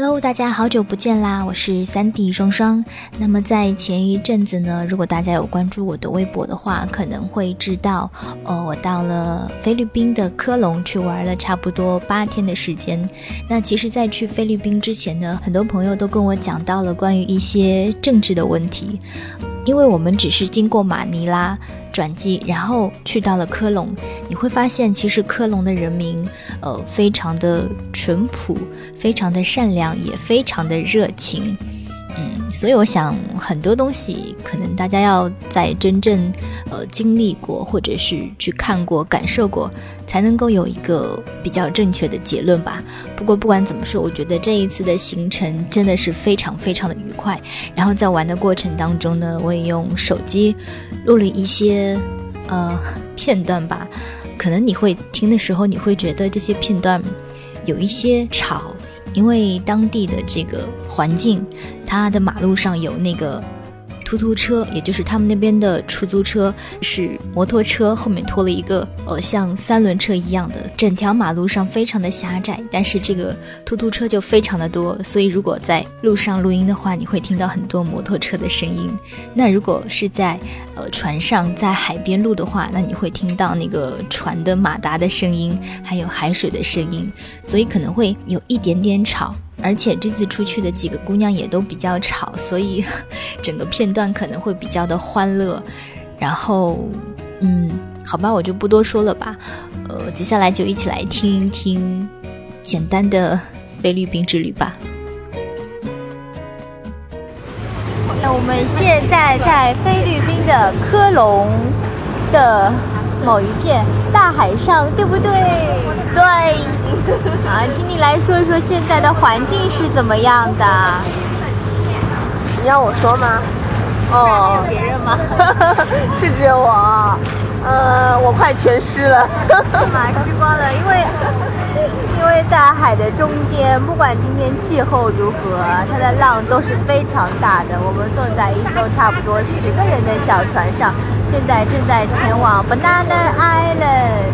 Hello，大家好久不见啦！我是三 D 双双。那么在前一阵子呢，如果大家有关注我的微博的话，可能会知道，哦，我到了菲律宾的科隆去玩了差不多八天的时间。那其实，在去菲律宾之前呢，很多朋友都跟我讲到了关于一些政治的问题，因为我们只是经过马尼拉。转机，然后去到了科隆，你会发现，其实科隆的人民，呃，非常的淳朴，非常的善良，也非常的热情。嗯，所以我想很多东西可能大家要在真正呃经历过，或者是去看过、感受过，才能够有一个比较正确的结论吧。不过不管怎么说，我觉得这一次的行程真的是非常非常的愉快。然后在玩的过程当中呢，我也用手机录了一些呃片段吧。可能你会听的时候，你会觉得这些片段有一些吵。因为当地的这个环境，它的马路上有那个。突突车，也就是他们那边的出租车，是摩托车后面拖了一个呃像三轮车一样的，整条马路上非常的狭窄，但是这个突突车就非常的多，所以如果在路上录音的话，你会听到很多摩托车的声音。那如果是在呃船上在海边录的话，那你会听到那个船的马达的声音，还有海水的声音，所以可能会有一点点吵。而且这次出去的几个姑娘也都比较吵，所以 整个片段可能会比较的欢乐。然后，嗯，好吧，我就不多说了吧。呃，接下来就一起来听一听简单的菲律宾之旅吧。那我们现在在菲律宾的科隆的。某一片大海上，对不对？对。啊，请你来说说现在的环境是怎么样的？你要我说吗？哦，别人吗？是只有我。呃，我快全湿了。马湿光了，因为因为在海的中间，不管今天气候如何，它的浪都是非常大的。我们坐在一艘差不多十个人的小船上。现在正在前往 Banana Island，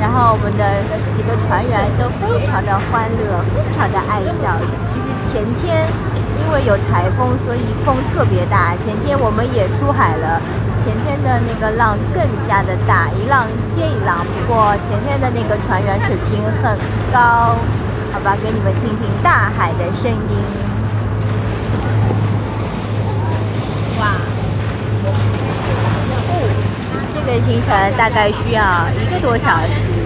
然后我们的几个船员都非常的欢乐，非常的爱笑。其实前天因为有台风，所以风特别大。前天我们也出海了，前天的那个浪更加的大，一浪接一浪。不过前天的那个船员水平很高，好吧，给你们听听大海的声音。哇！这个行程大概需要一个多小时。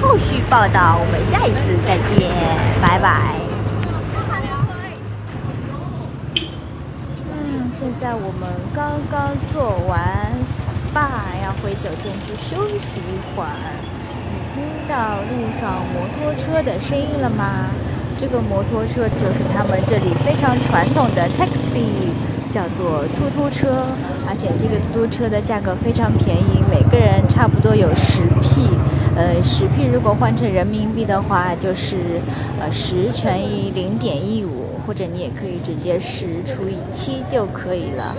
后续报道，我们下一次再见，拜拜。嗯，现在我们刚刚做完 SPA，要回酒店去休息一会儿。你听到路上摩托车的声音了吗？这个摩托车就是他们这里非常传统的 taxi。叫做突突车，而且这个突突车的价格非常便宜，每个人差不多有十 P，呃，十 P 如果换成人民币的话，就是呃十乘以零点一五，或者你也可以直接十除以七就可以了，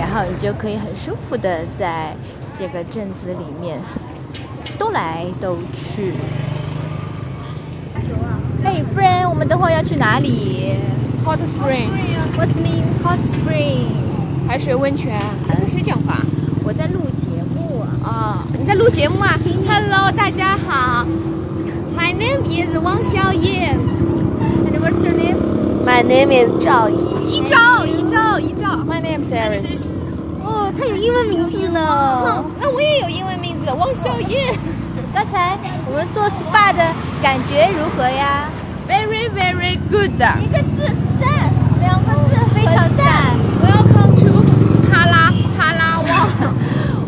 然后你就可以很舒服的在这个镇子里面兜来兜去。Hey friend，我们等会要去哪里？Hot spring，What's mean hot spring? 海水温泉。跟谁讲话？我在录节目啊。你在录节目啊？Hello，大家好。My name is 王小燕。And what's your name? My name is 赵怡。一赵，一赵，一赵。My name is Iris。哦，他有英文名字呢。哼，那我也有英文名字，王小燕。刚才我们做 SPA 的感觉如何呀？Very, very good。一个字。两个字非常赞。Welcome to 帕拉帕拉瓦。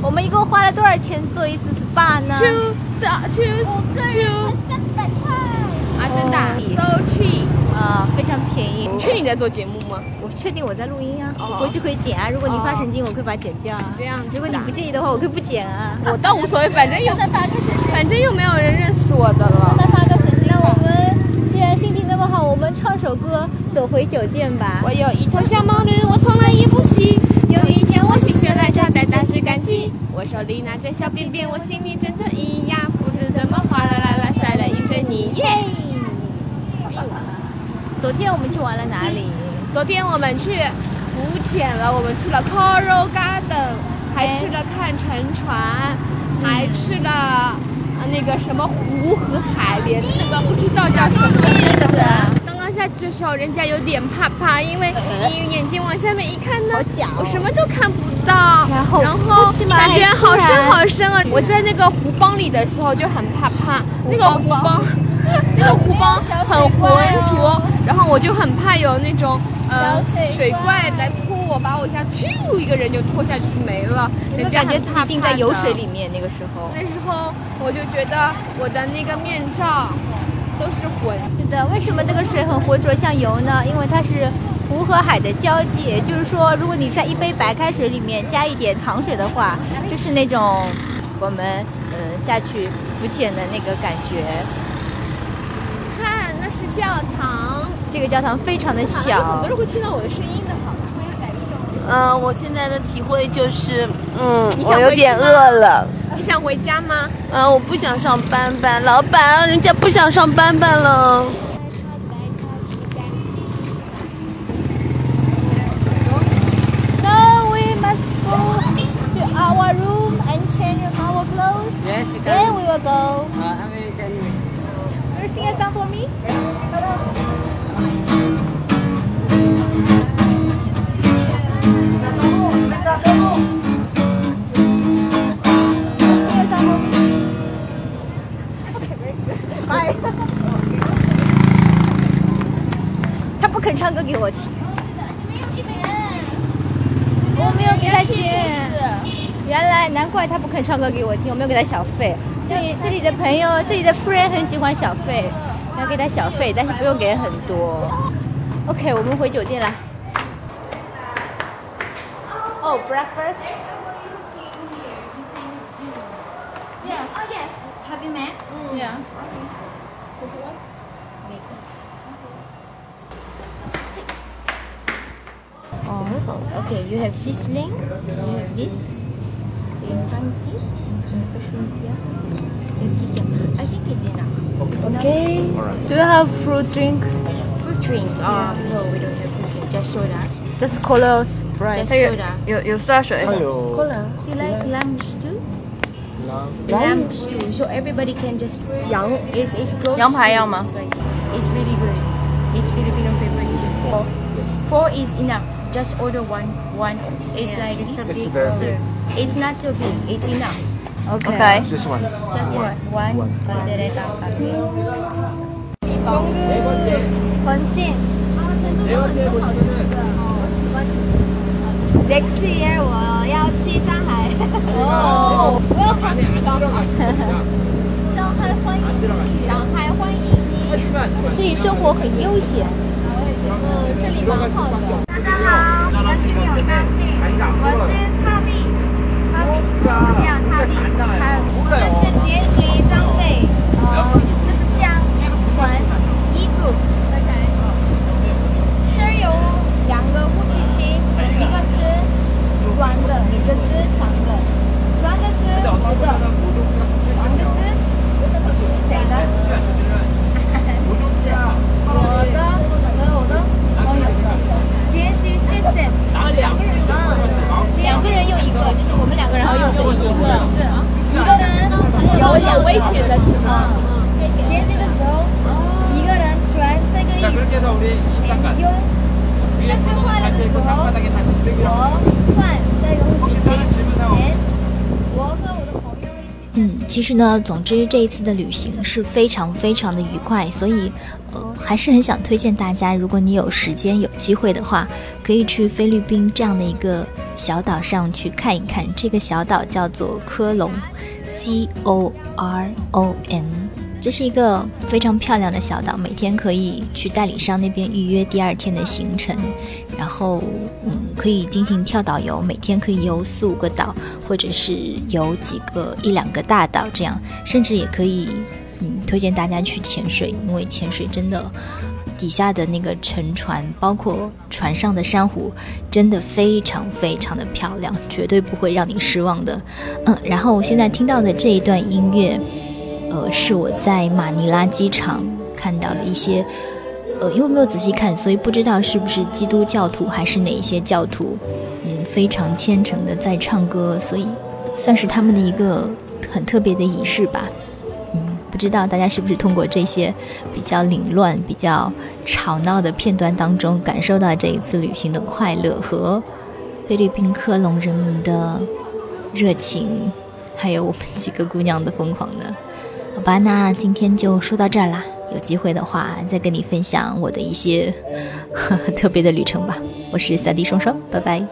我们一共花了多少钱做一次 SPA 呢？Two, two, two. 三百块。啊，真的？So cheap。啊，非常便宜。你确定你在做节目吗？我确定我在录音啊，回去可以剪啊。如果你发神经，我可以把它剪掉啊。这样。如果你不介意的话，我可以不剪啊。我倒无所谓，反正又反正又没有人认识我的了。再发个神经。那我们既然心情那么好，我们唱首歌。走回酒店吧。我有一头小毛驴，我从来也不骑。有一天我心血来潮，在大石赶集。我手里拿着小便便，我心里真的咿呀，不知怎么哗啦啦啦摔了一身泥。耶！昨天我们去玩了哪里？昨天我们去浮潜了，我们去了 Coral Garden，还去了看沉船，还去了呃那个什么湖和海连那个不知道叫什么名字。刚刚下去的时候，人家有点怕怕，因为你眼睛往下面一看呢，我什么都看不到，然后感觉好深好深啊！我在那个湖帮里的时候就很怕怕，那个湖帮。那个湖帮很浑浊，然后我就很怕有那种呃水怪来拖我，把我一下咻一个人就拖下去没了，人家感觉自己浸在油水里面，那个时候。那时候我就觉得我的那个面罩都是浑是的，为什么那个水很浑浊像油呢？因为它是湖和海的交界，也就是说，如果你在一杯白开水里面加一点糖水的话，就是那种我们嗯、呃下去浮潜的那个感觉。看，那是教堂，这个教堂非常的有很小多，人会听到我的声音的，好，我要感受。嗯，我现在的体会就是，嗯，你想我有点饿了。你想回家吗？嗯，我不想上班班，老板，人家不想上班班了。Go. Uh, American. Will you sing a song for me? Song for me. Bye. 他不肯唱歌给我听。我没有给他钱。原来难怪他不肯唱歌给我听，我没有给他小费。这里这里的朋友，这里的 friend 很喜欢小费，要给他小费，但是不用给很多。OK，我们回酒店啦。Oh, breakfast. Yeah. Oh yes. Have you met? Yeah. Oh, okay. You have Sicilian. You have this. I think it's enough. Okay. Okay. Do you have fruit drink? Fruit drink? Uh, no, we don't have fruit drink. Just soda. Just cola Sprite. Just soda. You, you flash You like lamb stew? Lamb. Lamb stew. So everybody can just yum. It's it's close. Yum hai yum ah. It's really good. It's Filipino favorite too. Four. Four is enough. Just order one. One. It's yeah. like it's, it's a big serve. It's not too big, it's enough. Okay. Just one. Just one. One. 滚蛋！环境，啊，成都很多好吃的。我喜欢成都。Next year 我要去上海。哦，我要去上海。上海欢迎你，上海欢迎你。这里生活很悠闲。嗯，这里蛮好的。大家好，我是王佳静，我是汤丽。还有他的，这是结局装备，嗯。危险的时候。节水的时候，一个人穿这个衣服，用这是坏了的时候，我换这个呼吸机，我和我的朋友一起。嗯，其实呢，总之这一次的旅行是非常非常的愉快，所以呃还是很想推荐大家，如果你有时间有机会的话，可以去菲律宾这样的一个小岛上去看一看。这个小岛叫做科隆，C O R O N。这是一个非常漂亮的小岛，每天可以去代理商那边预约第二天的行程，然后嗯可以进行跳岛游，每天可以游四五个岛，或者是游几个一两个大岛这样，甚至也可以嗯推荐大家去潜水，因为潜水真的底下的那个沉船，包括船上的珊瑚，真的非常非常的漂亮，绝对不会让你失望的。嗯，然后我现在听到的这一段音乐。呃，是我在马尼拉机场看到的一些呃，因为没有仔细看，所以不知道是不是基督教徒还是哪一些教徒，嗯，非常虔诚的在唱歌，所以算是他们的一个很特别的仪式吧。不知道大家是不是通过这些比较凌乱、比较吵闹的片段当中，感受到这一次旅行的快乐和菲律宾科隆人民的热情，还有我们几个姑娘的疯狂呢？好吧，那今天就说到这儿啦。有机会的话，再跟你分享我的一些特别的旅程吧。我是三 D 双双，拜拜。